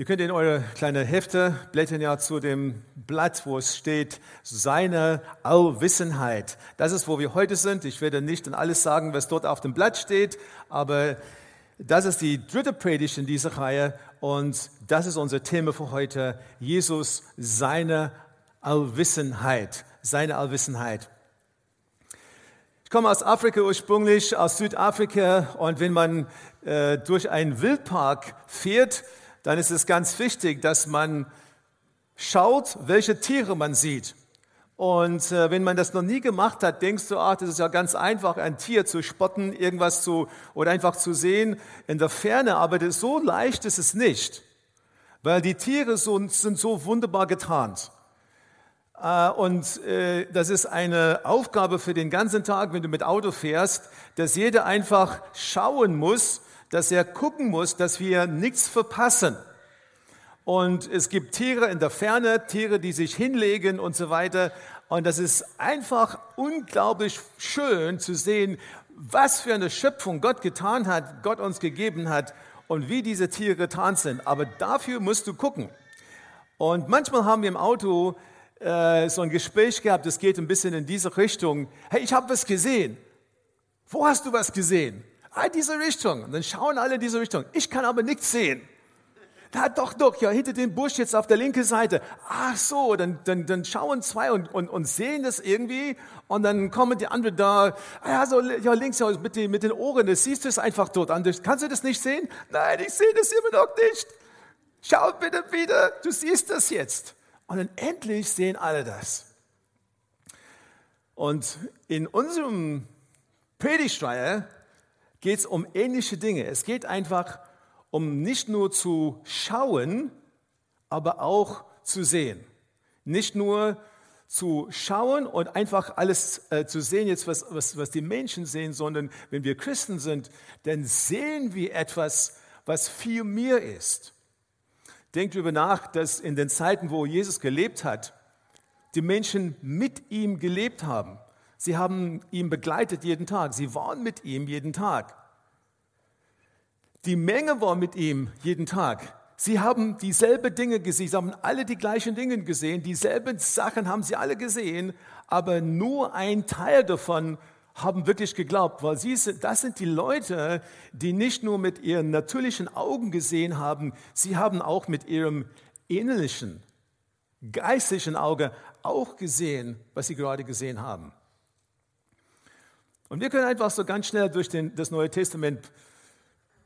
Ihr könnt in eure kleine Hefte blättern ja zu dem Blatt, wo es steht, seine Allwissenheit. Das ist, wo wir heute sind. Ich werde nicht an alles sagen, was dort auf dem Blatt steht, aber das ist die dritte Predigt in dieser Reihe und das ist unser Thema für heute. Jesus, seine Allwissenheit. Seine Allwissenheit. Ich komme aus Afrika ursprünglich, aus Südafrika und wenn man äh, durch einen Wildpark fährt, dann ist es ganz wichtig, dass man schaut, welche Tiere man sieht. Und äh, wenn man das noch nie gemacht hat, denkst du, ach, das ist ja ganz einfach, ein Tier zu spotten, irgendwas zu oder einfach zu sehen in der Ferne. Aber das, so leicht ist es nicht, weil die Tiere so, sind so wunderbar getarnt. Äh, und äh, das ist eine Aufgabe für den ganzen Tag, wenn du mit Auto fährst, dass jeder einfach schauen muss, dass er gucken muss, dass wir nichts verpassen. Und es gibt Tiere in der Ferne, Tiere, die sich hinlegen und so weiter. Und das ist einfach unglaublich schön zu sehen, was für eine Schöpfung Gott getan hat, Gott uns gegeben hat und wie diese Tiere getan sind. Aber dafür musst du gucken. Und manchmal haben wir im Auto äh, so ein Gespräch gehabt, das geht ein bisschen in diese Richtung. Hey, ich habe was gesehen. Wo hast du was gesehen? Ah, diese Richtung. Und dann schauen alle diese Richtung. Ich kann aber nichts sehen. Da, doch, doch, ja, hinter dem Busch jetzt auf der linken Seite. Ach so, dann, dann, dann schauen zwei und, und, und sehen das irgendwie und dann kommen die anderen da, ah ja, so, ja, links ja, mit, den, mit den Ohren, das siehst du es einfach dort an. Kannst du das nicht sehen? Nein, ich sehe das immer noch nicht. Schau bitte wieder, du siehst das jetzt. Und dann endlich sehen alle das. Und in unserem Predigtreihe geht es um ähnliche Dinge. Es geht einfach um nicht nur zu schauen, aber auch zu sehen. Nicht nur zu schauen und einfach alles äh, zu sehen, jetzt was, was, was die Menschen sehen, sondern wenn wir Christen sind, dann sehen wir etwas, was viel mehr ist. Denkt darüber nach, dass in den Zeiten, wo Jesus gelebt hat, die Menschen mit ihm gelebt haben. Sie haben ihn begleitet jeden Tag. Sie waren mit ihm jeden Tag. Die Menge war mit ihm jeden Tag. Sie haben dieselben Dinge gesehen, sie haben alle die gleichen Dinge gesehen, dieselben Sachen haben sie alle gesehen, aber nur ein Teil davon haben wirklich geglaubt, weil sie sind, das sind die Leute, die nicht nur mit ihren natürlichen Augen gesehen haben, sie haben auch mit ihrem innerlichen, geistlichen Auge auch gesehen, was sie gerade gesehen haben. Und wir können einfach so ganz schnell durch den, das Neue Testament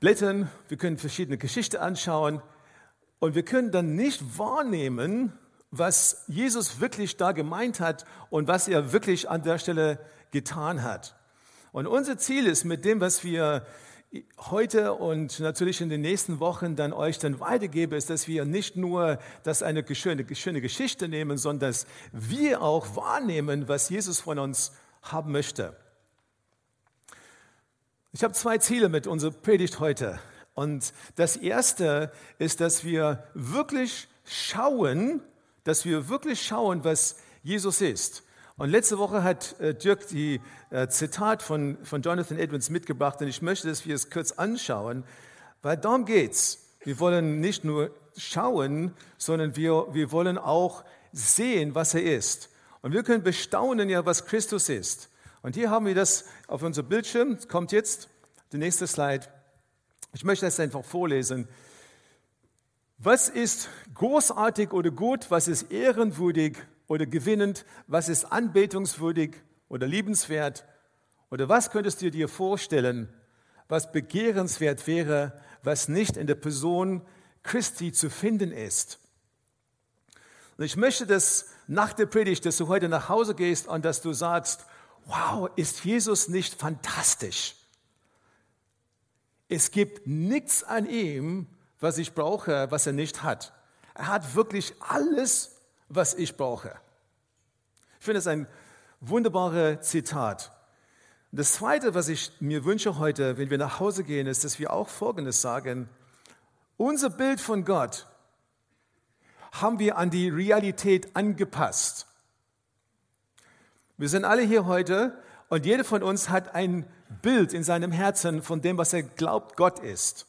blättern, wir können verschiedene Geschichten anschauen und wir können dann nicht wahrnehmen, was Jesus wirklich da gemeint hat und was er wirklich an der Stelle getan hat. Und unser Ziel ist mit dem, was wir heute und natürlich in den nächsten Wochen dann euch dann weitergeben, ist, dass wir nicht nur das eine schöne, schöne Geschichte nehmen, sondern dass wir auch wahrnehmen, was Jesus von uns haben möchte. Ich habe zwei Ziele mit unserer Predigt heute. Und das erste ist, dass wir wirklich schauen, dass wir wirklich schauen, was Jesus ist. Und letzte Woche hat äh, Dirk die äh, Zitat von, von Jonathan Edwards mitgebracht und ich möchte, dass wir es kurz anschauen, weil darum geht's. Wir wollen nicht nur schauen, sondern wir, wir wollen auch sehen, was er ist. Und wir können bestaunen ja, was Christus ist. Und hier haben wir das auf unserem Bildschirm. Es kommt jetzt die nächste Slide. Ich möchte das einfach vorlesen. Was ist großartig oder gut? Was ist ehrenwürdig oder gewinnend? Was ist anbetungswürdig oder liebenswert? Oder was könntest du dir vorstellen, was begehrenswert wäre, was nicht in der Person Christi zu finden ist? Und ich möchte, dass nach der Predigt, dass du heute nach Hause gehst und dass du sagst, wow, ist Jesus nicht fantastisch? Es gibt nichts an ihm, was ich brauche, was er nicht hat. Er hat wirklich alles, was ich brauche. Ich finde es ein wunderbares Zitat. Das Zweite, was ich mir wünsche heute, wenn wir nach Hause gehen, ist, dass wir auch Folgendes sagen. Unser Bild von Gott haben wir an die Realität angepasst. Wir sind alle hier heute und jeder von uns hat ein Bild in seinem Herzen von dem, was er glaubt, Gott ist.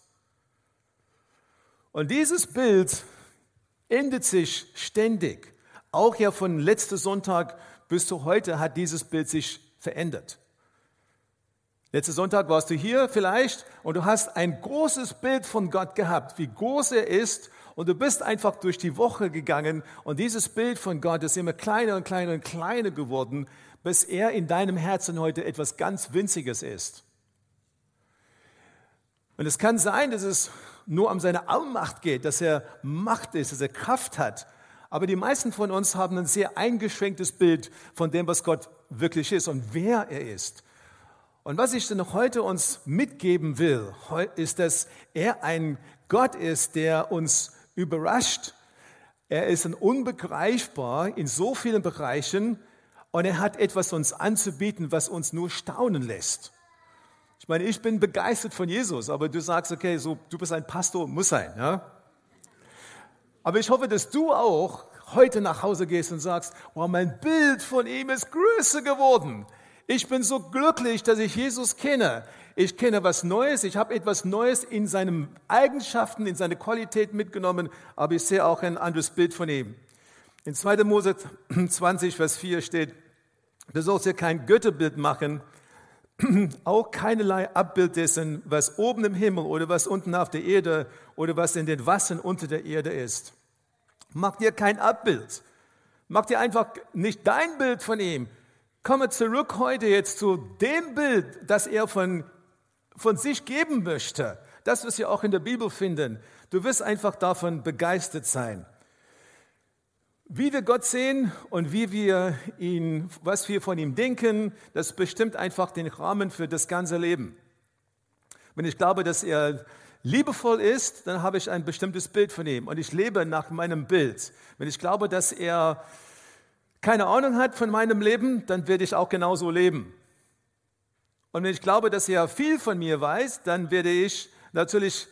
Und dieses Bild ändert sich ständig. Auch ja von letzten Sonntag bis zu heute hat dieses Bild sich verändert. Letzten Sonntag warst du hier vielleicht und du hast ein großes Bild von Gott gehabt, wie groß er ist und du bist einfach durch die Woche gegangen und dieses Bild von Gott ist immer kleiner und kleiner und kleiner geworden, bis er in deinem Herzen heute etwas ganz Winziges ist. Und es kann sein, dass es nur um seine Allmacht geht, dass er Macht ist, dass er Kraft hat. Aber die meisten von uns haben ein sehr eingeschränktes Bild von dem, was Gott wirklich ist und wer er ist. Und was ich denn heute uns mitgeben will, ist, dass er ein Gott ist, der uns überrascht. Er ist ein unbegreifbar in so vielen Bereichen und er hat etwas uns anzubieten, was uns nur staunen lässt. Ich meine, ich bin begeistert von Jesus, aber du sagst, okay, so, du bist ein Pastor, muss sein. Ja? Aber ich hoffe, dass du auch heute nach Hause gehst und sagst, wow, mein Bild von ihm ist größer geworden. Ich bin so glücklich, dass ich Jesus kenne. Ich kenne was Neues, ich habe etwas Neues in seinen Eigenschaften, in seine Qualität mitgenommen, aber ich sehe auch ein anderes Bild von ihm. In 2. Mose 20, Vers 4 steht, du sollst dir kein Götterbild machen, auch keinerlei Abbild dessen, was oben im Himmel oder was unten auf der Erde oder was in den Wassern unter der Erde ist. Mach dir kein Abbild. Mach dir einfach nicht dein Bild von ihm, komme zurück heute jetzt zu dem Bild, das er von, von sich geben möchte. Das, was wir auch in der Bibel finden. Du wirst einfach davon begeistert sein. Wie wir Gott sehen und wie wir ihn, was wir von ihm denken, das bestimmt einfach den Rahmen für das ganze Leben. Wenn ich glaube, dass er liebevoll ist, dann habe ich ein bestimmtes Bild von ihm und ich lebe nach meinem Bild. Wenn ich glaube, dass er keine Ahnung hat von meinem Leben, dann werde ich auch genauso leben. Und wenn ich glaube, dass er viel von mir weiß, dann werde ich natürlich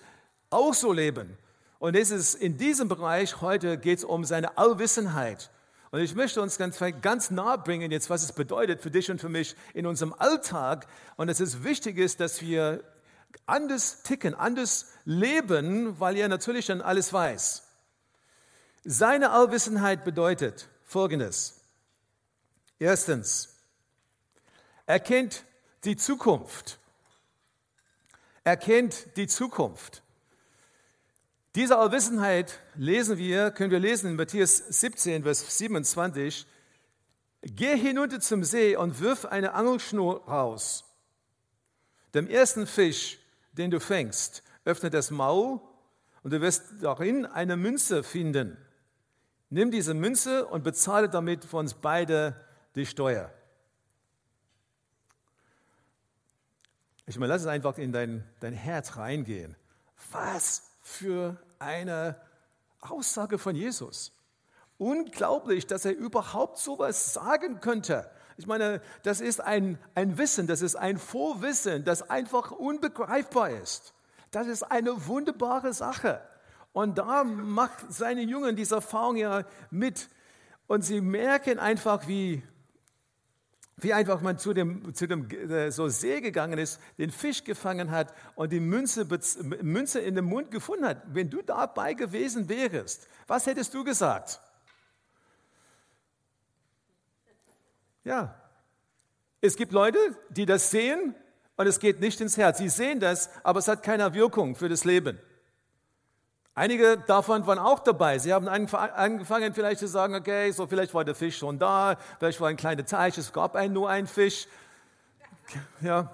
auch so leben. Und es ist in diesem Bereich heute geht es um seine Allwissenheit. Und ich möchte uns ganz, ganz nahe bringen jetzt, was es bedeutet für dich und für mich in unserem Alltag. Und es ist wichtig ist, dass wir anders ticken, anders leben, weil er natürlich dann alles weiß. Seine Allwissenheit bedeutet Folgendes. Erstens, er kennt die Zukunft. Er kennt die Zukunft. Diese Allwissenheit lesen wir, können wir lesen in Matthäus 17, Vers 27. Geh hinunter zum See und wirf eine Angelschnur raus. Dem ersten Fisch, den du fängst, öffne das Maul und du wirst darin eine Münze finden. Nimm diese Münze und bezahle damit für uns beide die Steuer. Ich meine, lass es einfach in dein, dein Herz reingehen. Was für eine Aussage von Jesus. Unglaublich, dass er überhaupt sowas sagen könnte. Ich meine, das ist ein, ein Wissen, das ist ein Vorwissen, das einfach unbegreifbar ist. Das ist eine wunderbare Sache. Und da macht seine Jungen diese Erfahrung ja mit. Und sie merken einfach, wie wie einfach man zu dem, zu dem äh, so See gegangen ist, den Fisch gefangen hat und die Münze, Münze in den Mund gefunden hat. Wenn du dabei gewesen wärst, was hättest du gesagt? Ja, es gibt Leute, die das sehen und es geht nicht ins Herz. Sie sehen das, aber es hat keine Wirkung für das Leben. Einige davon waren auch dabei. Sie haben angefangen vielleicht zu sagen, okay, so vielleicht war der Fisch schon da, vielleicht war ein kleiner Teich, es gab nur einen Fisch. Ja.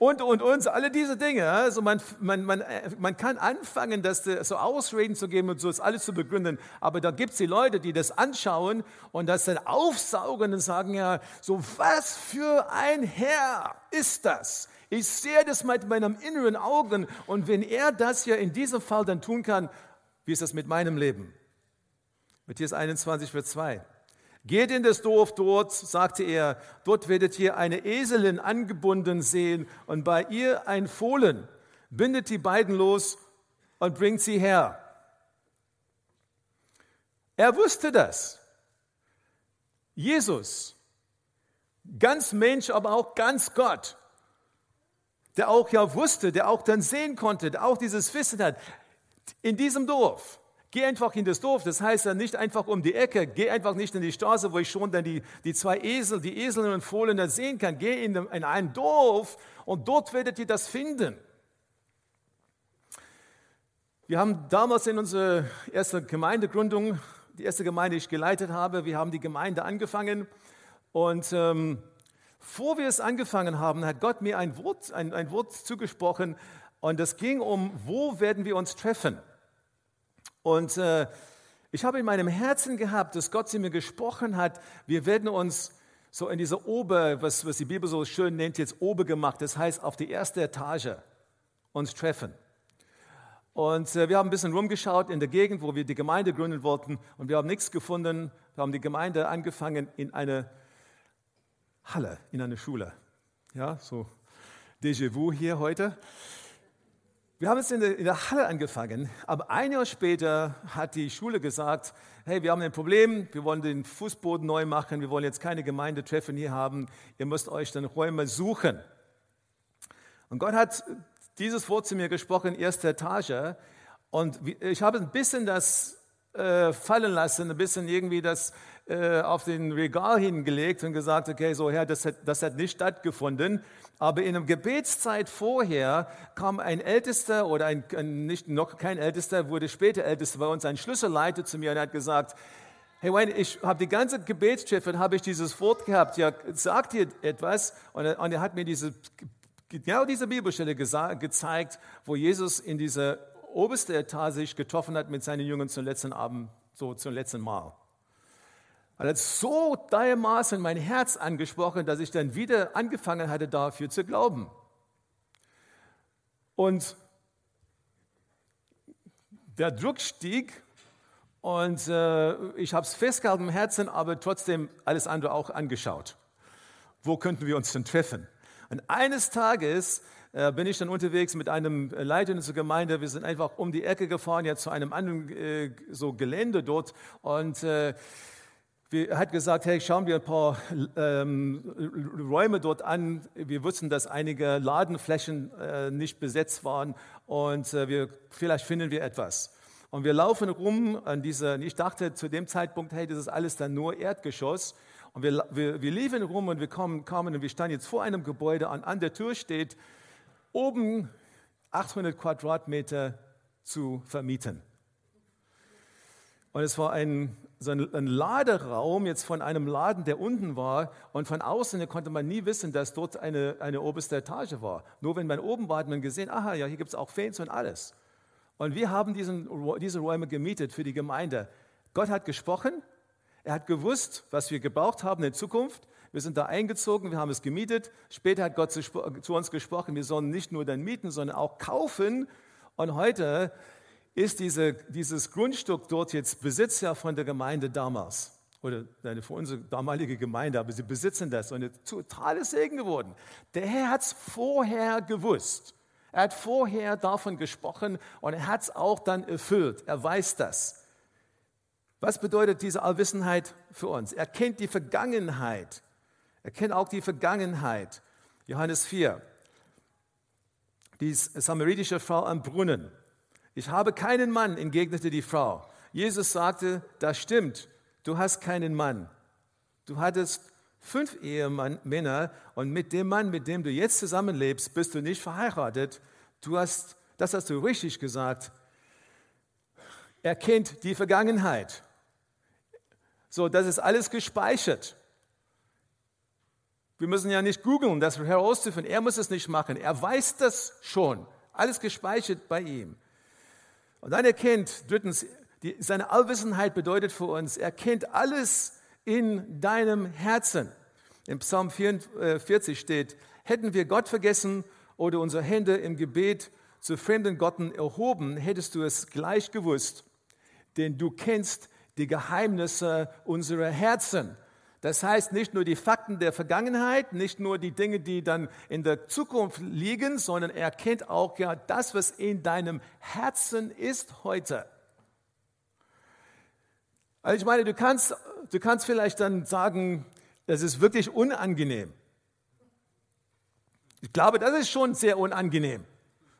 Und, und uns, alle diese Dinge. Also man, man, man, man kann anfangen, das so Ausreden zu geben und so das alles zu begründen. Aber da gibt es die Leute, die das anschauen und das dann aufsaugen und sagen, ja, so was für ein Herr ist das? Ich sehe das mit meinem inneren Augen und wenn er das ja in diesem Fall dann tun kann, wie ist das mit meinem Leben? Matthäus 21, Vers 2. Geht in das Dorf dort, sagte er, dort werdet ihr eine Eselin angebunden sehen und bei ihr ein Fohlen. Bindet die beiden los und bringt sie her. Er wusste das. Jesus, ganz Mensch, aber auch ganz Gott, der auch ja wusste, der auch dann sehen konnte, der auch dieses Wissen hat, in diesem Dorf Geh einfach in das Dorf, das heißt dann nicht einfach um die Ecke, geh einfach nicht in die Straße, wo ich schon dann die, die zwei Esel, die Eselinnen und Fohlen da sehen kann. Geh in, in ein Dorf und dort werdet ihr das finden. Wir haben damals in unserer ersten Gemeindegründung, die erste Gemeinde, die ich geleitet habe, wir haben die Gemeinde angefangen und ähm, vor wir es angefangen haben, hat Gott mir ein Wort, ein, ein Wort zugesprochen und es ging um, wo werden wir uns treffen? Und äh, ich habe in meinem Herzen gehabt, dass Gott zu mir gesprochen hat, wir werden uns so in dieser Ober, was, was die Bibel so schön nennt, jetzt Ober gemacht, das heißt auf die erste Etage uns treffen. Und äh, wir haben ein bisschen rumgeschaut in der Gegend, wo wir die Gemeinde gründen wollten und wir haben nichts gefunden. Wir haben die Gemeinde angefangen in eine Halle, in eine Schule. Ja, so Déjà-vu hier heute. Wir haben jetzt in der, in der, Halle angefangen, aber ein Jahr später hat die Schule gesagt, hey, wir haben ein Problem, wir wollen den Fußboden neu machen, wir wollen jetzt keine Gemeindetreffen hier haben, ihr müsst euch dann Räume suchen. Und Gott hat dieses Wort zu mir gesprochen, erste Etage, und ich habe ein bisschen das äh, fallen lassen, ein bisschen irgendwie das äh, auf den Regal hingelegt und gesagt, okay, so Herr, das hat, das hat nicht stattgefunden. Aber in einer Gebetszeit vorher kam ein Ältester oder ein, nicht noch kein Ältester, wurde später Ältester bei uns, ein Schlüsselleiter zu mir und hat gesagt, hey Wayne, ich habe die ganze Gebetstreffe, habe ich dieses Wort gehabt, ja, sagt dir etwas? Und er, und er hat mir diese, genau diese Bibelstelle gezeigt, wo Jesus in dieser obersten Etage sich getroffen hat mit seinen Jüngern zum letzten Abend, so zum letzten Mal. Und hat so dermaßen mein Herz angesprochen, dass ich dann wieder angefangen hatte, dafür zu glauben. Und der Druck stieg und äh, ich habe es festgehalten im Herzen, aber trotzdem alles andere auch angeschaut. Wo könnten wir uns denn treffen? Und eines Tages äh, bin ich dann unterwegs mit einem Leiter in unserer Gemeinde. Wir sind einfach um die Ecke gefahren, jetzt zu einem anderen äh, so Gelände dort und er hat gesagt, hey, schauen wir ein paar ähm, Räume dort an. Wir wussten, dass einige Ladenflächen äh, nicht besetzt waren und äh, wir, vielleicht finden wir etwas. Und wir laufen rum an dieser, ich dachte zu dem Zeitpunkt, hey, das ist alles dann nur Erdgeschoss. Und wir, wir, wir liefen rum und wir kamen, kamen und wir standen jetzt vor einem Gebäude und an der Tür steht, oben 800 Quadratmeter zu vermieten. Und es war ein, so ein, Laderaum jetzt von einem Laden, der unten war. Und von außen konnte man nie wissen, dass dort eine, eine oberste Etage war. Nur wenn man oben war, hat man gesehen, aha, ja, hier gibt es auch Fans und alles. Und wir haben diesen, diese Räume gemietet für die Gemeinde. Gott hat gesprochen, er hat gewusst, was wir gebraucht haben in Zukunft. Wir sind da eingezogen, wir haben es gemietet. Später hat Gott zu, zu uns gesprochen, wir sollen nicht nur dann mieten, sondern auch kaufen. Und heute ist diese, dieses Grundstück dort jetzt Besitz ja von der Gemeinde damals. Oder von unserer damaligen Gemeinde, aber sie besitzen das und ein totales Segen geworden. Der Herr hat es vorher gewusst. Er hat vorher davon gesprochen und er hat es auch dann erfüllt. Er weiß das. Was bedeutet diese Allwissenheit für uns? Er kennt die Vergangenheit. Er kennt auch die Vergangenheit. Johannes 4. Die samaritische Frau am Brunnen. Ich habe keinen Mann, entgegnete die Frau. Jesus sagte, das stimmt, du hast keinen Mann. Du hattest fünf Ehemänner und mit dem Mann, mit dem du jetzt zusammenlebst, bist du nicht verheiratet. Du hast, das hast du richtig gesagt. Er kennt die Vergangenheit. So, das ist alles gespeichert. Wir müssen ja nicht googeln, das herauszufinden. Er muss es nicht machen. Er weiß das schon. Alles gespeichert bei ihm. Und dann erkennt, drittens, die, seine Allwissenheit bedeutet für uns, er kennt alles in deinem Herzen. Im Psalm 44 steht, hätten wir Gott vergessen oder unsere Hände im Gebet zu fremden Gotten erhoben, hättest du es gleich gewusst, denn du kennst die Geheimnisse unserer Herzen. Das heißt nicht nur die Fakten der Vergangenheit, nicht nur die Dinge, die dann in der Zukunft liegen, sondern er kennt auch ja das, was in deinem Herzen ist heute. Also ich meine, du kannst, du kannst vielleicht dann sagen, das ist wirklich unangenehm. Ich glaube, das ist schon sehr unangenehm.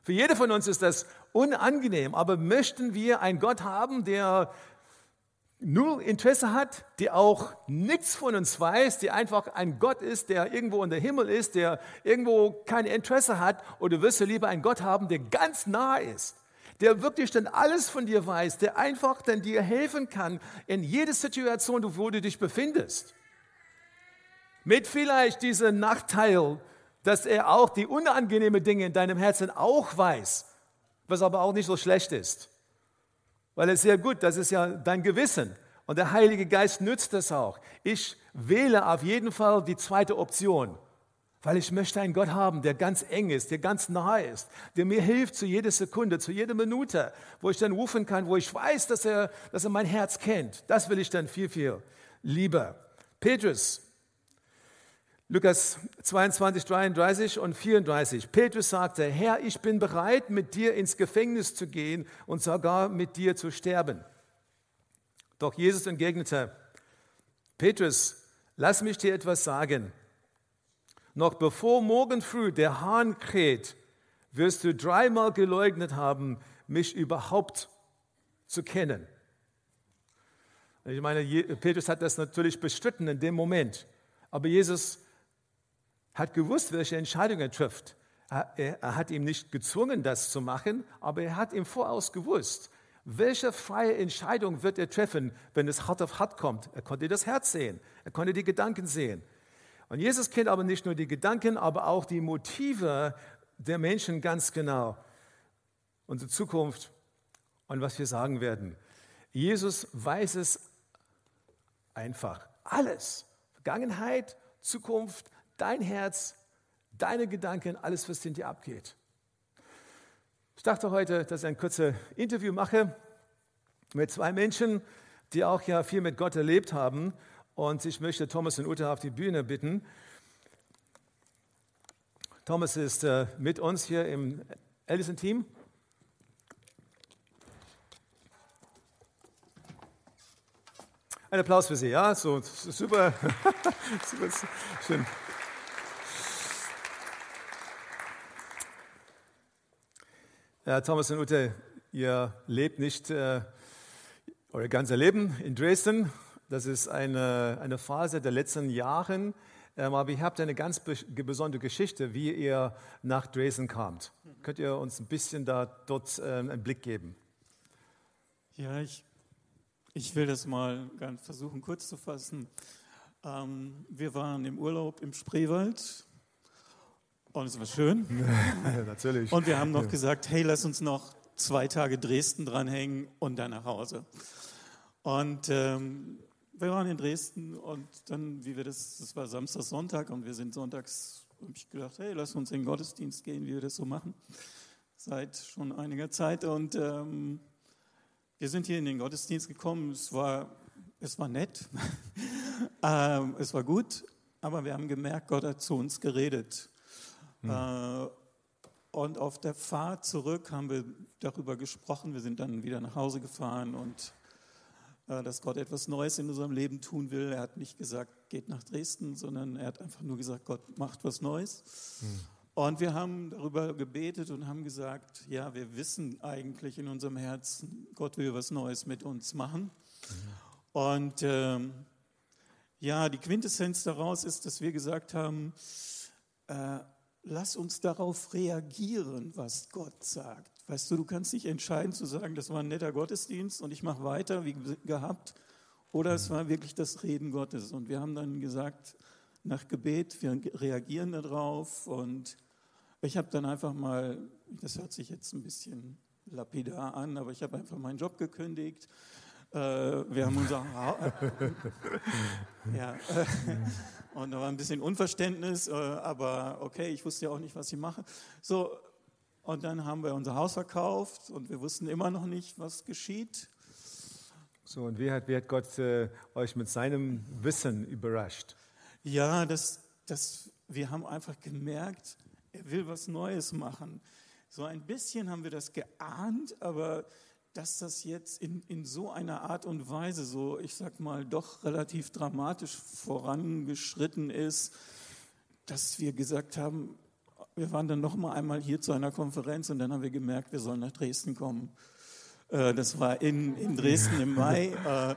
Für jede von uns ist das unangenehm, aber möchten wir einen Gott haben, der null Interesse hat, der auch nichts von uns weiß, der einfach ein Gott ist, der irgendwo in der Himmel ist, der irgendwo kein Interesse hat, oder wirst du lieber einen Gott haben, der ganz nah ist, der wirklich dann alles von dir weiß, der einfach dann dir helfen kann in jeder Situation, wo du dich befindest. Mit vielleicht diesem Nachteil, dass er auch die unangenehmen Dinge in deinem Herzen auch weiß, was aber auch nicht so schlecht ist. Weil es sehr gut, das ist ja dein Gewissen. Und der Heilige Geist nützt das auch. Ich wähle auf jeden Fall die zweite Option, weil ich möchte einen Gott haben, der ganz eng ist, der ganz nahe ist, der mir hilft zu jeder Sekunde, zu jeder Minute, wo ich dann rufen kann, wo ich weiß, dass er, dass er mein Herz kennt. Das will ich dann viel, viel lieber. Petrus Lukas 22, 33 und 34. Petrus sagte, Herr, ich bin bereit, mit dir ins Gefängnis zu gehen und sogar mit dir zu sterben. Doch Jesus entgegnete, Petrus, lass mich dir etwas sagen. Noch bevor morgen früh der Hahn kräht, wirst du dreimal geleugnet haben, mich überhaupt zu kennen. Ich meine, Petrus hat das natürlich bestritten in dem Moment. Aber Jesus hat gewusst, welche Entscheidung er trifft. Er, hat ihm nicht gezwungen, das zu machen, aber er hat ihm voraus gewusst, welche freie Entscheidung wird er treffen, wenn es hart auf hart kommt. Er konnte das Herz sehen, er konnte die Gedanken sehen. Und Jesus kennt aber nicht nur die Gedanken, aber auch die Motive der Menschen ganz genau. Unsere Zukunft und was wir sagen werden. Jesus weiß es einfach. Alles. Vergangenheit, Zukunft, dein Herz, deine Gedanken, alles, was in dir abgeht. Ich dachte heute, dass ich ein kurzes Interview mache mit zwei Menschen, die auch ja viel mit Gott erlebt haben. Und ich möchte Thomas und Uta auf die Bühne bitten. Thomas ist äh, mit uns hier im Ellison-Team. Ein Applaus für Sie, ja, so super, super schön. Ja, Thomas und Ute, ihr lebt nicht äh, euer ganzes Leben in Dresden. Das ist eine, eine Phase der letzten Jahre. Ähm, aber ihr habt eine ganz besondere Geschichte, wie ihr nach Dresden kamt. Könnt ihr uns ein bisschen da dort äh, einen Blick geben? Ja, ich, ich will das mal ganz versuchen kurz zu fassen. Ähm, wir waren im Urlaub im Spreewald und es war schön. natürlich. Und wir haben noch ja. gesagt, hey, lass uns noch zwei Tage Dresden dranhängen und dann nach Hause. Und ähm, wir waren in Dresden und dann, wie wir das, das war Samstag, Sonntag und wir sind sonntags, habe ich gedacht, hey, lass uns in den Gottesdienst gehen, wie wir das so machen, seit schon einiger Zeit. Und ähm, wir sind hier in den Gottesdienst gekommen. Es war, es war nett, ähm, es war gut, aber wir haben gemerkt, Gott hat zu uns geredet. Mhm. Und auf der Fahrt zurück haben wir darüber gesprochen. Wir sind dann wieder nach Hause gefahren und äh, dass Gott etwas Neues in unserem Leben tun will. Er hat nicht gesagt, geht nach Dresden, sondern er hat einfach nur gesagt, Gott macht was Neues. Mhm. Und wir haben darüber gebetet und haben gesagt, ja, wir wissen eigentlich in unserem Herzen, Gott will was Neues mit uns machen. Und ähm, ja, die Quintessenz daraus ist, dass wir gesagt haben, äh, lass uns darauf reagieren, was Gott sagt. Weißt du, du kannst nicht entscheiden zu sagen, das war ein netter Gottesdienst und ich mache weiter wie gehabt, oder es war wirklich das Reden Gottes. Und wir haben dann gesagt, nach Gebet, wir reagieren darauf und ich habe dann einfach mal, das hört sich jetzt ein bisschen lapidar an, aber ich habe einfach meinen Job gekündigt. Äh, wir haben unser ja, und da war ein bisschen Unverständnis, äh, aber okay, ich wusste ja auch nicht, was ich mache. So, und dann haben wir unser Haus verkauft und wir wussten immer noch nicht, was geschieht. So, und wie hat, wie hat Gott äh, euch mit seinem Wissen überrascht? Ja, das, das, wir haben einfach gemerkt, er will was Neues machen. So ein bisschen haben wir das geahnt, aber dass das jetzt in, in so einer Art und Weise, so ich sag mal, doch relativ dramatisch vorangeschritten ist, dass wir gesagt haben, wir waren dann noch mal einmal hier zu einer Konferenz und dann haben wir gemerkt, wir sollen nach Dresden kommen. Äh, das war in, in Dresden im Mai.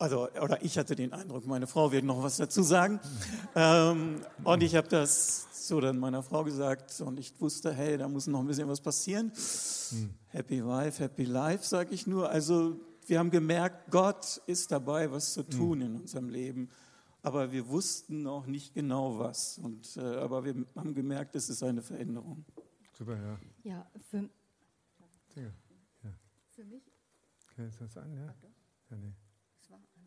Also, oder ich hatte den Eindruck, meine Frau wird noch was dazu sagen. Ähm, und ich habe das so dann meiner Frau gesagt und ich wusste, hey, da muss noch ein bisschen was passieren. Happy Wife, Happy Life, sage ich nur. Also wir haben gemerkt, Gott ist dabei, was zu tun in unserem Leben. Aber wir wussten noch nicht genau was. Und, äh, aber wir haben gemerkt, es ist eine Veränderung. Super, ja. Ja, für. Ja. für mich Kannst du das an? Ja? Ja, nee.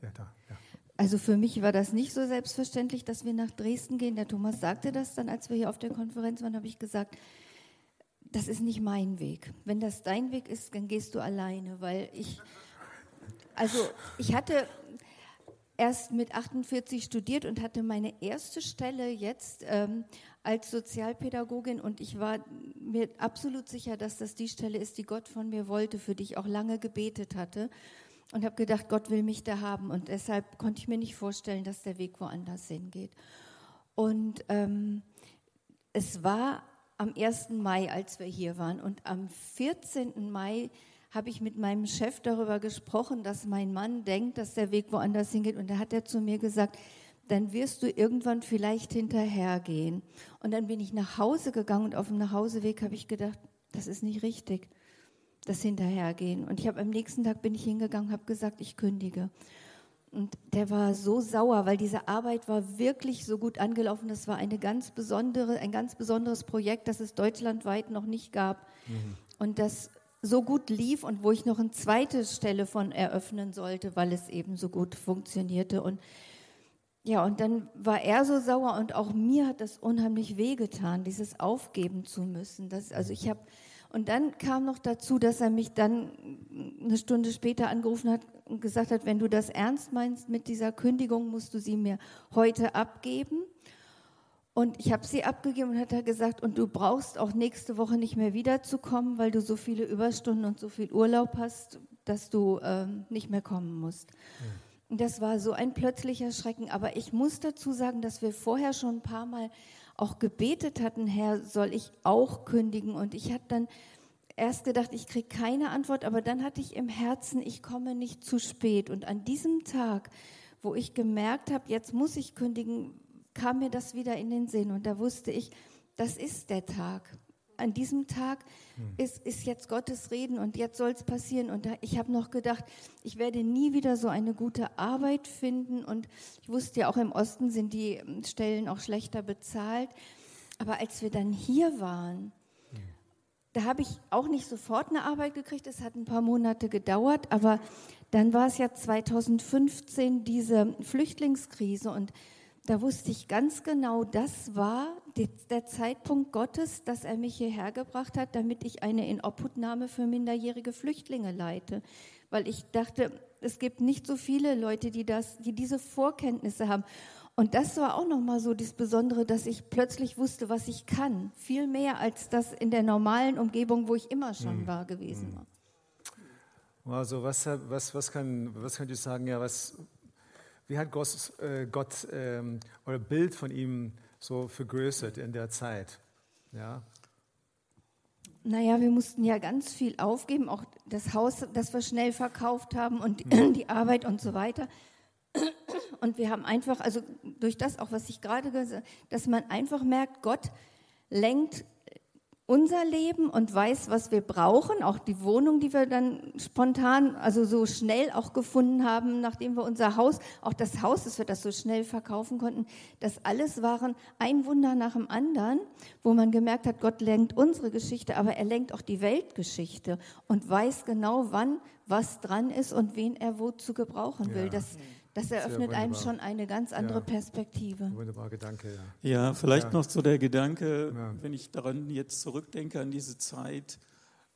Ja, da. Ja. Also für mich war das nicht so selbstverständlich, dass wir nach Dresden gehen. Der Thomas sagte das dann, als wir hier auf der Konferenz waren, habe ich gesagt, das ist nicht mein Weg. Wenn das dein Weg ist, dann gehst du alleine, weil ich, also ich hatte erst mit 48 studiert und hatte meine erste Stelle jetzt ähm, als Sozialpädagogin und ich war mir absolut sicher, dass das die Stelle ist, die Gott von mir wollte, für die ich auch lange gebetet hatte und habe gedacht, Gott will mich da haben und deshalb konnte ich mir nicht vorstellen, dass der Weg woanders hingeht. Und ähm, es war am 1. Mai, als wir hier waren und am 14. Mai habe ich mit meinem Chef darüber gesprochen, dass mein Mann denkt, dass der Weg woanders hingeht und da hat er zu mir gesagt, dann wirst du irgendwann vielleicht hinterhergehen. Und dann bin ich nach Hause gegangen und auf dem Nachhauseweg habe ich gedacht, das ist nicht richtig das Hinterhergehen. Und ich habe am nächsten Tag bin ich hingegangen, habe gesagt, ich kündige. Und der war so sauer, weil diese Arbeit war wirklich so gut angelaufen. Das war eine ganz besondere, ein ganz besonderes Projekt, das es deutschlandweit noch nicht gab. Mhm. Und das so gut lief und wo ich noch eine zweite Stelle von eröffnen sollte, weil es eben so gut funktionierte. Und ja, und dann war er so sauer und auch mir hat das unheimlich wehgetan, dieses aufgeben zu müssen. Das, also ich habe und dann kam noch dazu, dass er mich dann eine Stunde später angerufen hat und gesagt hat, wenn du das ernst meinst mit dieser Kündigung, musst du sie mir heute abgeben. Und ich habe sie abgegeben und hat er gesagt, und du brauchst auch nächste Woche nicht mehr wiederzukommen, weil du so viele Überstunden und so viel Urlaub hast, dass du ähm, nicht mehr kommen musst. Ja. Das war so ein plötzlicher Schrecken. Aber ich muss dazu sagen, dass wir vorher schon ein paar Mal auch gebetet hatten, Herr, soll ich auch kündigen? Und ich hatte dann erst gedacht, ich kriege keine Antwort, aber dann hatte ich im Herzen, ich komme nicht zu spät. Und an diesem Tag, wo ich gemerkt habe, jetzt muss ich kündigen, kam mir das wieder in den Sinn. Und da wusste ich, das ist der Tag an diesem Tag hm. ist, ist jetzt Gottes Reden und jetzt soll es passieren. Und da, ich habe noch gedacht, ich werde nie wieder so eine gute Arbeit finden. Und ich wusste ja auch im Osten sind die ähm, Stellen auch schlechter bezahlt. Aber als wir dann hier waren, hm. da habe ich auch nicht sofort eine Arbeit gekriegt. Es hat ein paar Monate gedauert, aber dann war es ja 2015 diese Flüchtlingskrise und da wusste ich ganz genau, das war der Zeitpunkt Gottes, dass er mich hierher gebracht hat, damit ich eine Inobhutnahme für minderjährige Flüchtlinge leite. Weil ich dachte, es gibt nicht so viele Leute, die, das, die diese Vorkenntnisse haben. Und das war auch nochmal so das Besondere, dass ich plötzlich wusste, was ich kann. Viel mehr als das in der normalen Umgebung, wo ich immer schon mhm. war, gewesen war. Also was, was, was, kann, was könnt ihr sagen, ja, was, wie hat Gott, äh, Gott ähm, euer Bild von ihm so vergrößert in der Zeit? Ja. Naja, wir mussten ja ganz viel aufgeben, auch das Haus, das wir schnell verkauft haben und mhm. die Arbeit und so weiter. Und wir haben einfach, also durch das auch, was ich gerade gesagt habe, dass man einfach merkt, Gott lenkt unser Leben und weiß, was wir brauchen, auch die Wohnung, die wir dann spontan, also so schnell auch gefunden haben, nachdem wir unser Haus, auch das Haus, dass wir das so schnell verkaufen konnten, das alles waren ein Wunder nach dem anderen, wo man gemerkt hat, Gott lenkt unsere Geschichte, aber er lenkt auch die Weltgeschichte und weiß genau, wann was dran ist und wen er wozu gebrauchen will. Ja. Das, das eröffnet einem schon eine ganz andere ja. Perspektive. Wunderbar Gedanke, ja. Ja, vielleicht ja. noch so der Gedanke, ja. wenn ich daran jetzt zurückdenke, an diese Zeit,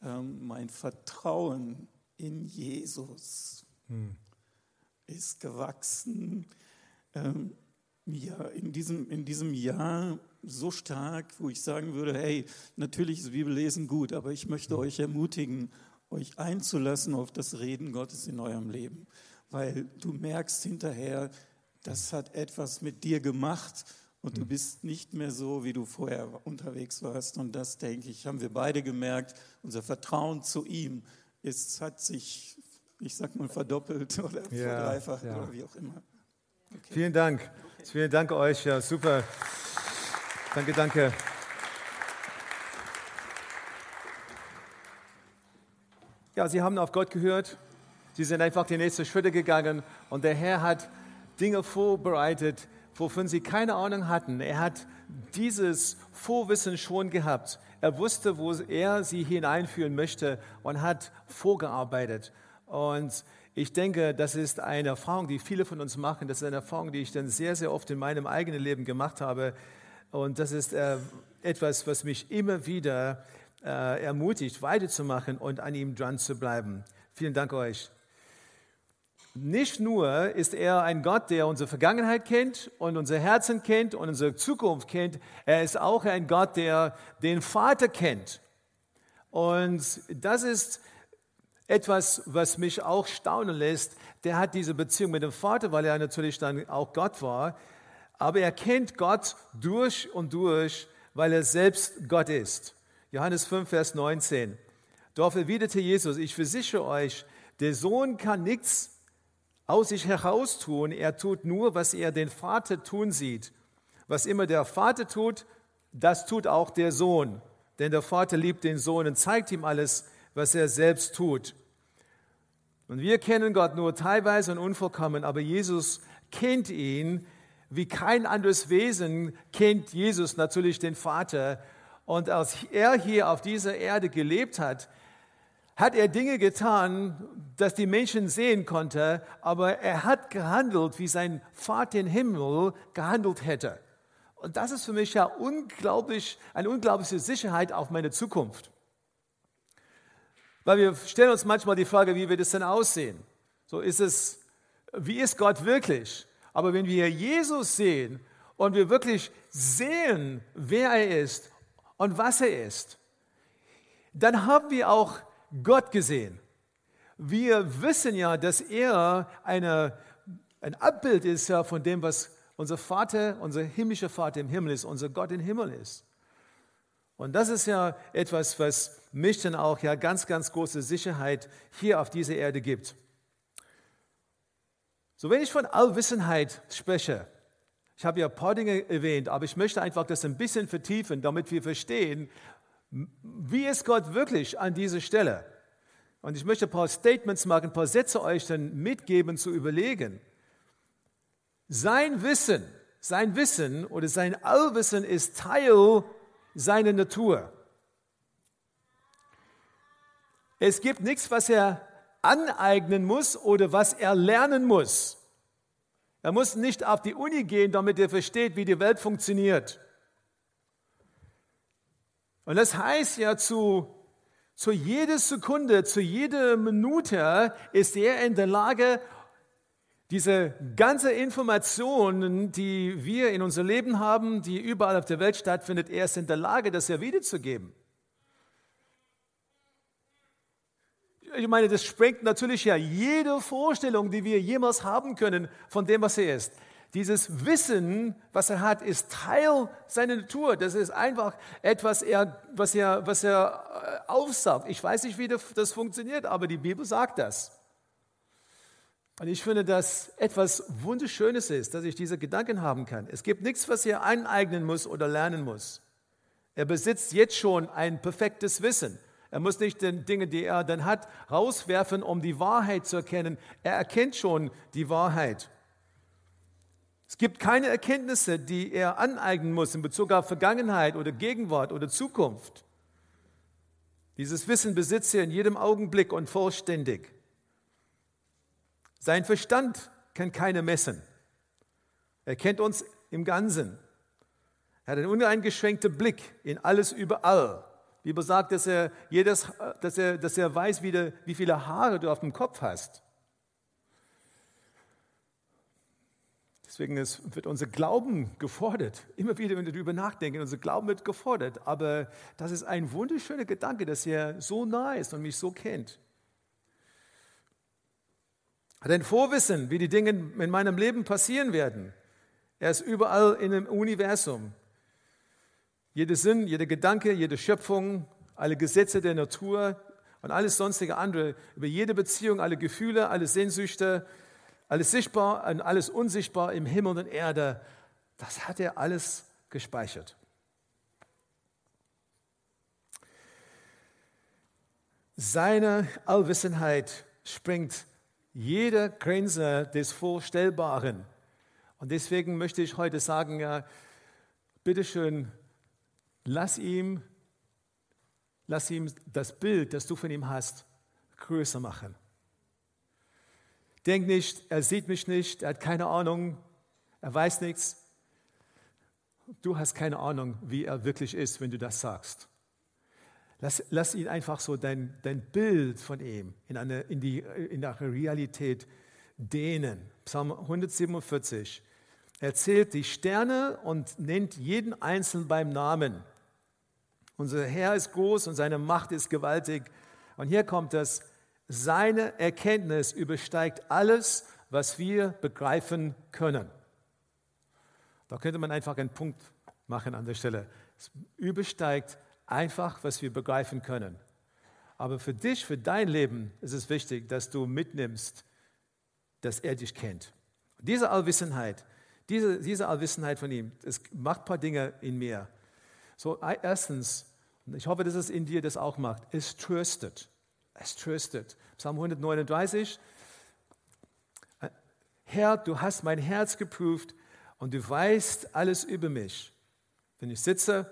ähm, mein Vertrauen in Jesus hm. ist gewachsen. Ähm, ja, in diesem, in diesem Jahr so stark, wo ich sagen würde, hey, natürlich ist Bibellesen gut, aber ich möchte euch ermutigen, euch einzulassen auf das Reden Gottes in eurem Leben, weil du merkst hinterher, das hat etwas mit dir gemacht und du hm. bist nicht mehr so, wie du vorher unterwegs warst. Und das, denke ich, haben wir beide gemerkt. Unser Vertrauen zu ihm ist, hat sich, ich sag mal, verdoppelt oder ja, verdreifacht ja. oder wie auch immer. Okay. Vielen Dank. Okay. Vielen Dank euch. Ja, super. Danke, danke. Ja, Sie haben auf Gott gehört. Sie sind einfach die nächsten Schritte gegangen und der Herr hat Dinge vorbereitet, wovon sie keine Ahnung hatten. Er hat dieses Vorwissen schon gehabt. Er wusste, wo er sie hineinführen möchte und hat vorgearbeitet. Und ich denke, das ist eine Erfahrung, die viele von uns machen. Das ist eine Erfahrung, die ich dann sehr, sehr oft in meinem eigenen Leben gemacht habe. Und das ist äh, etwas, was mich immer wieder äh, ermutigt, weiterzumachen und an ihm dran zu bleiben. Vielen Dank euch. Nicht nur ist er ein Gott, der unsere Vergangenheit kennt und unser Herzen kennt und unsere Zukunft kennt, er ist auch ein Gott, der den Vater kennt. Und das ist etwas, was mich auch staunen lässt. Der hat diese Beziehung mit dem Vater, weil er natürlich dann auch Gott war. Aber er kennt Gott durch und durch, weil er selbst Gott ist. Johannes 5, Vers 19. Dort erwiderte Jesus, ich versichere euch, der Sohn kann nichts aus sich heraus tun. Er tut nur, was er den Vater tun sieht. Was immer der Vater tut, das tut auch der Sohn. Denn der Vater liebt den Sohn und zeigt ihm alles, was er selbst tut. Und wir kennen Gott nur teilweise und unvollkommen, aber Jesus kennt ihn. Wie kein anderes Wesen kennt Jesus natürlich den Vater. Und als er hier auf dieser Erde gelebt hat, hat er Dinge getan, dass die Menschen sehen konnte, aber er hat gehandelt, wie sein Vater im Himmel gehandelt hätte. Und das ist für mich ja unglaublich, eine unglaubliche Sicherheit auf meine Zukunft. Weil wir stellen uns manchmal die Frage, wie wird es denn aussehen? So ist es, wie ist Gott wirklich? Aber wenn wir Jesus sehen und wir wirklich sehen, wer er ist und was er ist, dann haben wir auch Gott gesehen. Wir wissen ja, dass er eine, ein Abbild ist ja von dem, was unser Vater, unser himmlischer Vater im Himmel ist, unser Gott im Himmel ist. Und das ist ja etwas, was mich dann auch ja ganz, ganz große Sicherheit hier auf dieser Erde gibt. So, wenn ich von Allwissenheit spreche, ich habe ja ein paar Dinge erwähnt, aber ich möchte einfach das ein bisschen vertiefen, damit wir verstehen, wie ist Gott wirklich an dieser Stelle? Und ich möchte ein paar Statements machen, ein paar Sätze euch dann mitgeben zu überlegen. Sein Wissen, sein Wissen oder sein Allwissen ist Teil seiner Natur. Es gibt nichts, was er aneignen muss oder was er lernen muss. Er muss nicht auf die Uni gehen, damit er versteht, wie die Welt funktioniert. Und das heißt ja, zu, zu jeder Sekunde, zu jeder Minute ist er in der Lage, diese ganze Informationen, die wir in unser Leben haben, die überall auf der Welt stattfindet, er ist in der Lage, das ja wiederzugeben. Ich meine, das sprengt natürlich ja jede Vorstellung, die wir jemals haben können von dem, was er ist. Dieses Wissen, was er hat, ist Teil seiner Natur. Das ist einfach etwas, was er, was er äh, aufsagt. Ich weiß nicht, wie das funktioniert, aber die Bibel sagt das. Und ich finde, dass etwas Wunderschönes ist, dass ich diese Gedanken haben kann. Es gibt nichts, was er aneignen muss oder lernen muss. Er besitzt jetzt schon ein perfektes Wissen. Er muss nicht die Dinge, die er dann hat, rauswerfen, um die Wahrheit zu erkennen. Er erkennt schon die Wahrheit. Es gibt keine Erkenntnisse, die er aneignen muss in Bezug auf Vergangenheit oder Gegenwart oder Zukunft. Dieses Wissen besitzt er in jedem Augenblick und vollständig. Sein Verstand kann keine messen. Er kennt uns im Ganzen. Er hat einen uneingeschränkten Blick in alles überall. Die Bibel sagt, dass er, jedes, dass er, dass er weiß, wie, de, wie viele Haare du auf dem Kopf hast. Deswegen ist, wird unser Glauben gefordert. Immer wieder, wenn wir darüber nachdenken, unser Glauben wird gefordert. Aber das ist ein wunderschöner Gedanke, dass er so nah ist und mich so kennt. Hat ein Vorwissen, wie die Dinge in meinem Leben passieren werden. Er ist überall in dem Universum. Jeder Sinn, jeder Gedanke, jede Schöpfung, alle Gesetze der Natur und alles sonstige andere, über jede Beziehung, alle Gefühle, alle Sehnsüchte, alles sichtbar und alles unsichtbar im Himmel und Erde, das hat er alles gespeichert. Seine Allwissenheit springt jede Grenze des Vorstellbaren. Und deswegen möchte ich heute sagen, ja, bitteschön, Lass ihm, lass ihm das Bild, das du von ihm hast, größer machen. Denk nicht, er sieht mich nicht, er hat keine Ahnung, er weiß nichts. Du hast keine Ahnung, wie er wirklich ist, wenn du das sagst. Lass, lass ihn einfach so dein, dein Bild von ihm in eine, in, die, in eine Realität dehnen. Psalm 147. Er zählt die Sterne und nennt jeden Einzelnen beim Namen. Unser Herr ist groß und seine Macht ist gewaltig. Und hier kommt es, seine Erkenntnis übersteigt alles, was wir begreifen können. Da könnte man einfach einen Punkt machen an der Stelle. Es übersteigt einfach, was wir begreifen können. Aber für dich, für dein Leben ist es wichtig, dass du mitnimmst, dass er dich kennt. Diese Allwissenheit, diese, diese Allwissenheit von ihm, es macht ein paar Dinge in mir. So, erstens, ich hoffe, dass es in dir das auch macht, es tröstet. Es tröstet. Psalm 139. Herr, du hast mein Herz geprüft und du weißt alles über mich. Wenn ich sitze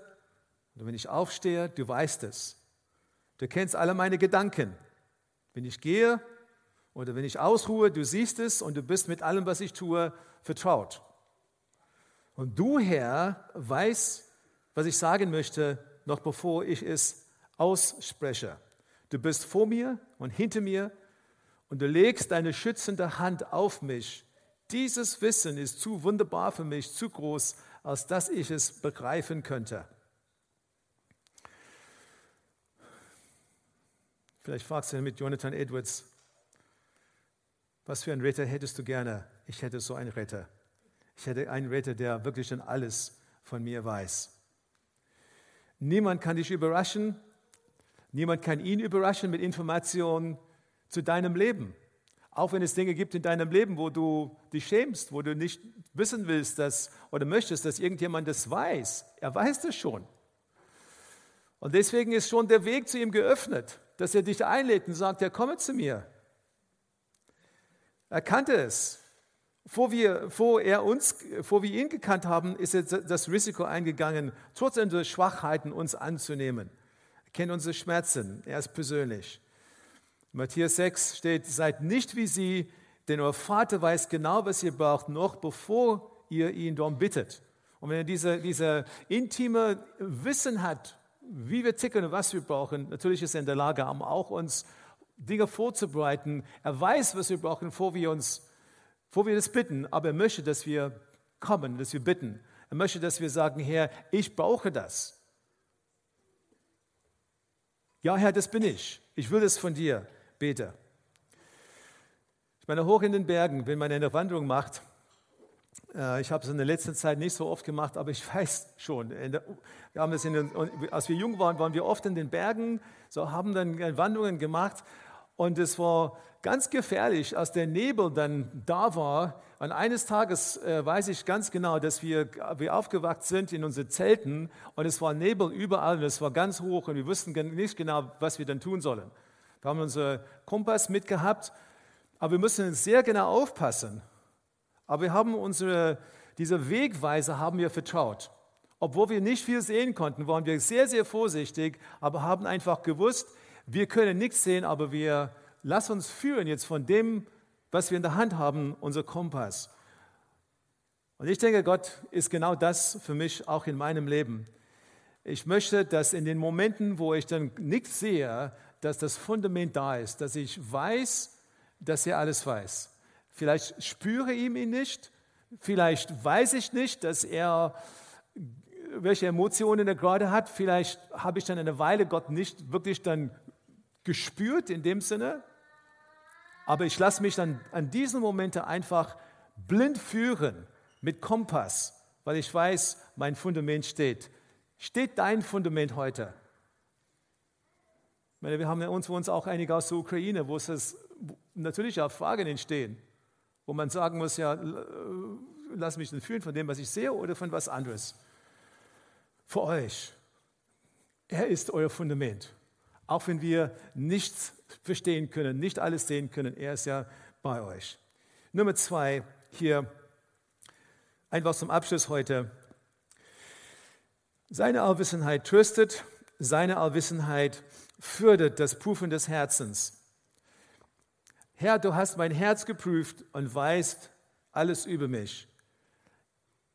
oder wenn ich aufstehe, du weißt es. Du kennst alle meine Gedanken. Wenn ich gehe oder wenn ich ausruhe, du siehst es und du bist mit allem, was ich tue, vertraut. Und du, Herr, weißt, was ich sagen möchte, noch bevor ich es ausspreche. Du bist vor mir und hinter mir und du legst deine schützende Hand auf mich. Dieses Wissen ist zu wunderbar für mich, zu groß, als dass ich es begreifen könnte. Vielleicht fragst du mit Jonathan Edwards, was für einen Retter hättest du gerne? Ich hätte so einen Retter. Ich hätte einen Retter, der wirklich schon alles von mir weiß. Niemand kann dich überraschen. Niemand kann ihn überraschen mit Informationen zu deinem Leben. Auch wenn es Dinge gibt in deinem Leben, wo du dich schämst, wo du nicht wissen willst dass, oder möchtest, dass irgendjemand das weiß. Er weiß das schon. Und deswegen ist schon der Weg zu ihm geöffnet, dass er dich einlädt und sagt, ja, komme zu mir. Er kannte es. Vor wir, vor, er uns, vor wir ihn gekannt haben, ist er das Risiko eingegangen, trotz unserer Schwachheiten uns anzunehmen. Kennt unsere Schmerzen, er ist persönlich. Matthäus 6 steht, seid nicht wie sie, denn euer Vater weiß genau, was ihr braucht, noch bevor ihr ihn darum bittet. Und wenn er diese, diese intime Wissen hat, wie wir ticken und was wir brauchen, natürlich ist er in der Lage, auch uns Dinge vorzubereiten. Er weiß, was wir brauchen, bevor wir uns wo wir das bitten, aber er möchte, dass wir kommen, dass wir bitten. Er möchte, dass wir sagen, Herr, ich brauche das. Ja, Herr, das bin ich. Ich will das von dir. Bete. Ich meine, hoch in den Bergen, wenn man eine Wanderung macht, äh, ich habe es in der letzten Zeit nicht so oft gemacht, aber ich weiß schon. Wir haben das den, als wir jung waren, waren wir oft in den Bergen, so haben dann Wanderungen gemacht und es war ganz gefährlich, als der Nebel dann da war. Und eines Tages äh, weiß ich ganz genau, dass wir, wir aufgewacht sind in unseren Zelten und es war Nebel überall und es war ganz hoch und wir wussten nicht genau, was wir dann tun sollen. Wir haben unseren Kompass mitgehabt, aber wir müssen sehr genau aufpassen. Aber wir haben unsere, diese Wegweise haben wir vertraut. Obwohl wir nicht viel sehen konnten, waren wir sehr, sehr vorsichtig, aber haben einfach gewusst, wir können nichts sehen, aber wir lassen uns führen jetzt von dem, was wir in der Hand haben, unser Kompass. Und ich denke, Gott ist genau das für mich auch in meinem Leben. Ich möchte, dass in den Momenten, wo ich dann nichts sehe, dass das Fundament da ist, dass ich weiß, dass er alles weiß. Vielleicht spüre ich ihn nicht, vielleicht weiß ich nicht, dass er welche Emotionen er gerade hat. Vielleicht habe ich dann eine Weile Gott nicht wirklich dann gespürt in dem Sinne. Aber ich lasse mich dann an diesen Momenten einfach blind führen mit Kompass, weil ich weiß, mein Fundament steht. Steht dein Fundament heute? Ich meine, wir haben ja uns, uns auch einige aus der Ukraine, wo es natürlich auch Fragen entstehen, wo man sagen muss, ja, lass mich nicht fühlen von dem, was ich sehe oder von was anderes. Für euch. Er ist euer Fundament. Auch wenn wir nichts verstehen können, nicht alles sehen können, er ist ja bei euch. Nummer zwei hier, einfach zum Abschluss heute. Seine Allwissenheit tröstet, seine Allwissenheit fördert das Prüfen des Herzens. Herr, du hast mein Herz geprüft und weißt alles über mich.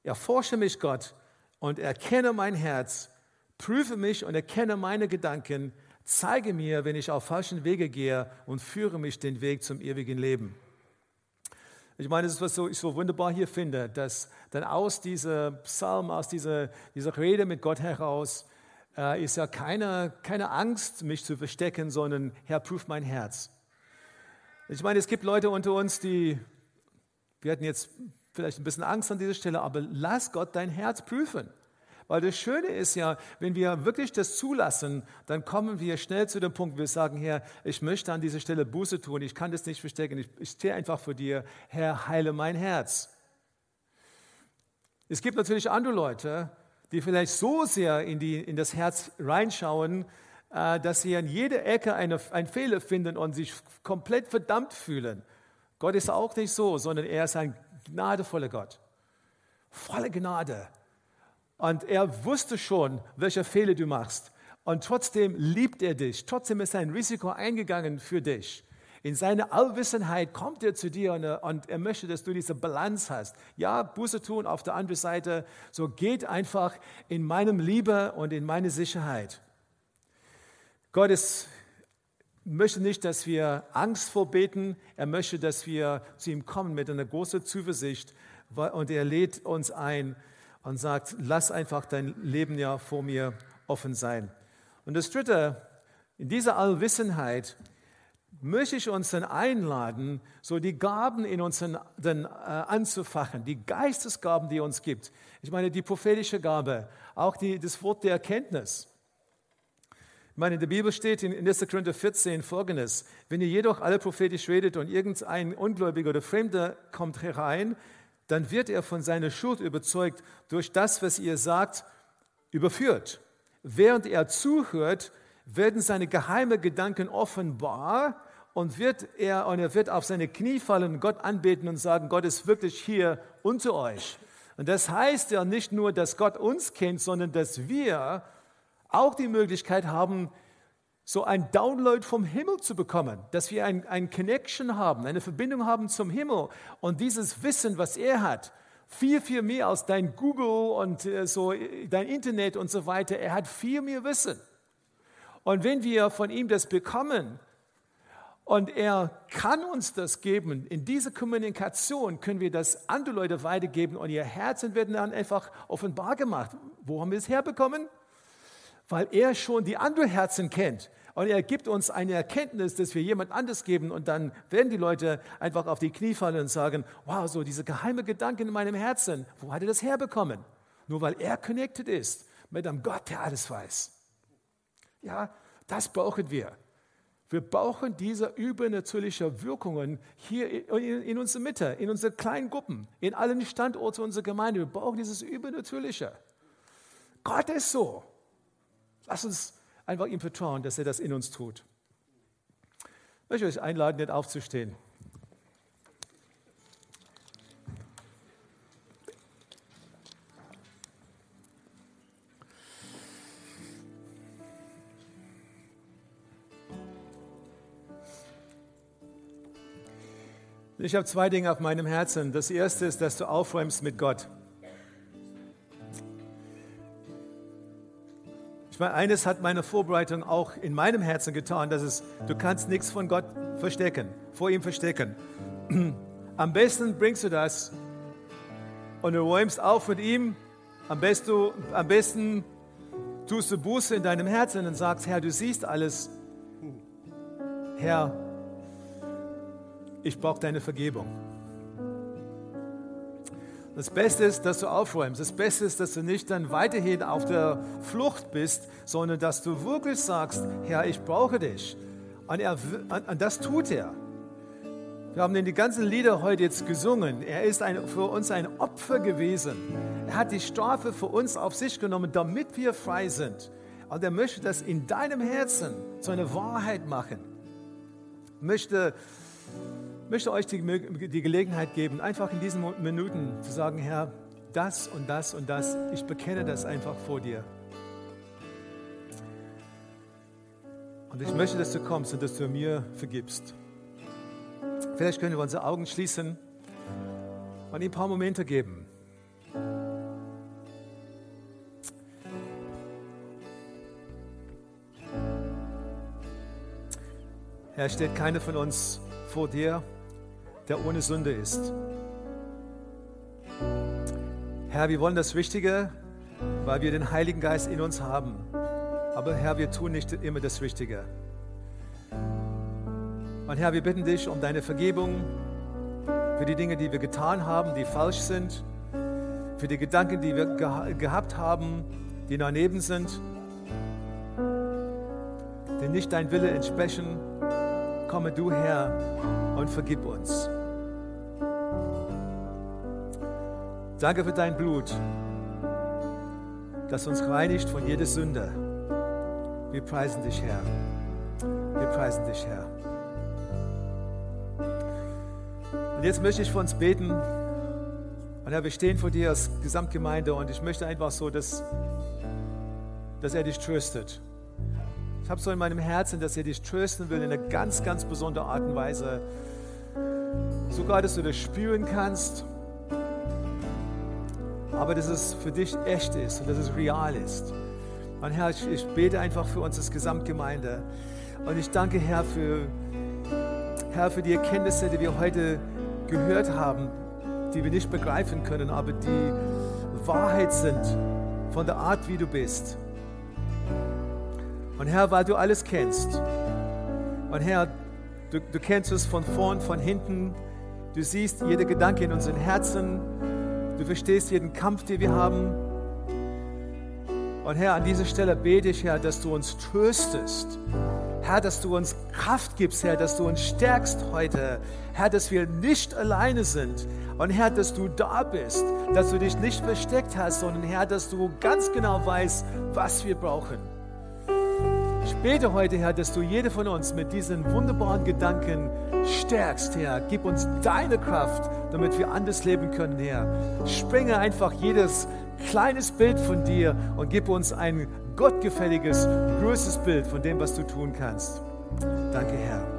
Erforsche mich, Gott, und erkenne mein Herz, prüfe mich und erkenne meine Gedanken, zeige mir, wenn ich auf falschen Wege gehe und führe mich den Weg zum ewigen Leben. Ich meine, das ist, was ich so wunderbar hier finde, dass dann aus dieser Psalm, aus dieser, dieser Rede mit Gott heraus, äh, ist ja keine, keine Angst, mich zu verstecken, sondern Herr, prüf mein Herz. Ich meine, es gibt Leute unter uns, die, wir hatten jetzt vielleicht ein bisschen Angst an dieser Stelle, aber lass Gott dein Herz prüfen. Weil das Schöne ist ja, wenn wir wirklich das zulassen, dann kommen wir schnell zu dem Punkt, wir sagen, Herr, ich möchte an dieser Stelle Buße tun, ich kann das nicht verstecken, ich, ich stehe einfach vor dir, Herr, heile mein Herz. Es gibt natürlich andere Leute, die vielleicht so sehr in, die, in das Herz reinschauen, äh, dass sie an jeder Ecke eine, einen Fehler finden und sich komplett verdammt fühlen. Gott ist auch nicht so, sondern er ist ein gnadevoller Gott. Volle Gnade. Und er wusste schon, welche Fehler du machst. Und trotzdem liebt er dich. Trotzdem ist er ein Risiko eingegangen für dich. In seiner Allwissenheit kommt er zu dir und er, und er, möchte, dass du diese Balance hast. Ja, Buße tun, auf der anderen Seite, so geht einfach in meinem Liebe und in meine Sicherheit. Gott ist, möchte nicht, dass wir Angst vorbeten. Er möchte, dass wir zu ihm kommen mit einer großen Zuversicht. Und er lädt uns ein, und sagt, lass einfach dein Leben ja vor mir offen sein. Und das Dritte, in dieser Allwissenheit möchte ich uns dann einladen, so die Gaben in uns dann, äh, anzufachen, die Geistesgaben, die uns gibt. Ich meine, die prophetische Gabe, auch die, das Wort der Erkenntnis. Ich meine, in der Bibel steht in 1. Korinther 14 folgendes: Wenn ihr jedoch alle prophetisch redet und irgendein Ungläubiger oder Fremder kommt herein, dann wird er von seiner Schuld überzeugt, durch das, was ihr sagt, überführt. Während er zuhört, werden seine geheimen Gedanken offenbar und wird er und er wird auf seine Knie fallen, Gott anbeten und sagen, Gott ist wirklich hier unter euch. Und das heißt ja nicht nur, dass Gott uns kennt, sondern dass wir auch die Möglichkeit haben, so ein Download vom Himmel zu bekommen, dass wir ein, ein Connection haben, eine Verbindung haben zum Himmel und dieses Wissen, was er hat, viel, viel mehr als dein Google und äh, so dein Internet und so weiter. Er hat viel mehr Wissen. Und wenn wir von ihm das bekommen und er kann uns das geben, in dieser Kommunikation können wir das andere Leute weitergeben und ihr Herzen werden dann einfach offenbar gemacht. Wo haben wir es herbekommen? Weil er schon die anderen Herzen kennt. Und er gibt uns eine Erkenntnis, dass wir jemand anders geben und dann werden die Leute einfach auf die Knie fallen und sagen, wow, so diese geheime Gedanken in meinem Herzen, wo hat er das herbekommen? Nur weil er connected ist mit einem Gott, der alles weiß. Ja, das brauchen wir. Wir brauchen diese übernatürlichen Wirkungen hier in, in unserer Mitte, in unseren kleinen Gruppen, in allen Standorten unserer Gemeinde. Wir brauchen dieses Übernatürliche. Gott ist so. Lass uns einfach ihm vertrauen, dass er das in uns tut. Ich möchte euch einladen, nicht aufzustehen. Ich habe zwei Dinge auf meinem Herzen. Das erste ist, dass du aufräumst mit Gott. Meine, eines hat meine Vorbereitung auch in meinem Herzen getan, dass es, du kannst nichts von Gott verstecken, vor ihm verstecken. Am besten bringst du das und du räumst auf mit ihm. Am besten, am besten tust du Buße in deinem Herzen und sagst, Herr, du siehst alles. Herr, ich brauche deine Vergebung. Das Beste ist, dass du aufräumst. Das Beste ist, dass du nicht dann weiterhin auf der Flucht bist, sondern dass du wirklich sagst, Herr, ich brauche dich. Und, er, und das tut er. Wir haben in die ganzen Lieder heute jetzt gesungen. Er ist ein, für uns ein Opfer gewesen. Er hat die Strafe für uns auf sich genommen, damit wir frei sind. Und er möchte das in deinem Herzen zu einer Wahrheit machen. Möchte möchte euch die, die Gelegenheit geben, einfach in diesen Minuten zu sagen, Herr, das und das und das, ich bekenne das einfach vor dir. Und ich möchte, dass du kommst und dass du mir vergibst. Vielleicht können wir unsere Augen schließen und ihm ein paar Momente geben. Herr, steht keiner von uns vor dir der ohne Sünde ist. Herr, wir wollen das Richtige, weil wir den Heiligen Geist in uns haben. Aber Herr, wir tun nicht immer das Richtige. Und Herr, wir bitten dich um deine Vergebung für die Dinge, die wir getan haben, die falsch sind, für die Gedanken, die wir ge gehabt haben, die daneben sind, die nicht dein Wille entsprechen. Komme du her und vergib uns. Danke für dein Blut, das uns reinigt von jeder Sünde. Wir preisen dich, Herr. Wir preisen dich, Herr. Und jetzt möchte ich für uns beten. Und Herr, wir stehen vor dir als Gesamtgemeinde und ich möchte einfach so, dass, dass er dich tröstet. Ich habe so in meinem Herzen, dass er dich trösten will in einer ganz, ganz besonderen Art und Weise. Sogar, dass du das spüren kannst aber dass es für dich echt ist und dass es real ist. Und Herr, ich, ich bete einfach für uns als Gesamtgemeinde. Und ich danke, Herr, für, Herr, für die Erkenntnisse, die wir heute gehört haben, die wir nicht begreifen können, aber die Wahrheit sind von der Art, wie du bist. Und Herr, weil du alles kennst. Und Herr, du, du kennst es von vorn, von hinten. Du siehst jede Gedanke in unseren Herzen. Du verstehst jeden Kampf, den wir haben. Und Herr, an dieser Stelle bete ich, Herr, dass du uns tröstest. Herr, dass du uns Kraft gibst, Herr, dass du uns stärkst heute. Herr, dass wir nicht alleine sind. Und Herr, dass du da bist, dass du dich nicht versteckt hast, sondern Herr, dass du ganz genau weißt, was wir brauchen. Ich bete heute, Herr, dass du jede von uns mit diesen wunderbaren Gedanken stärkst, Herr. Gib uns deine Kraft, damit wir anders leben können, Herr. Sprenge einfach jedes kleines Bild von dir und gib uns ein gottgefälliges, größtes Bild von dem, was du tun kannst. Danke, Herr.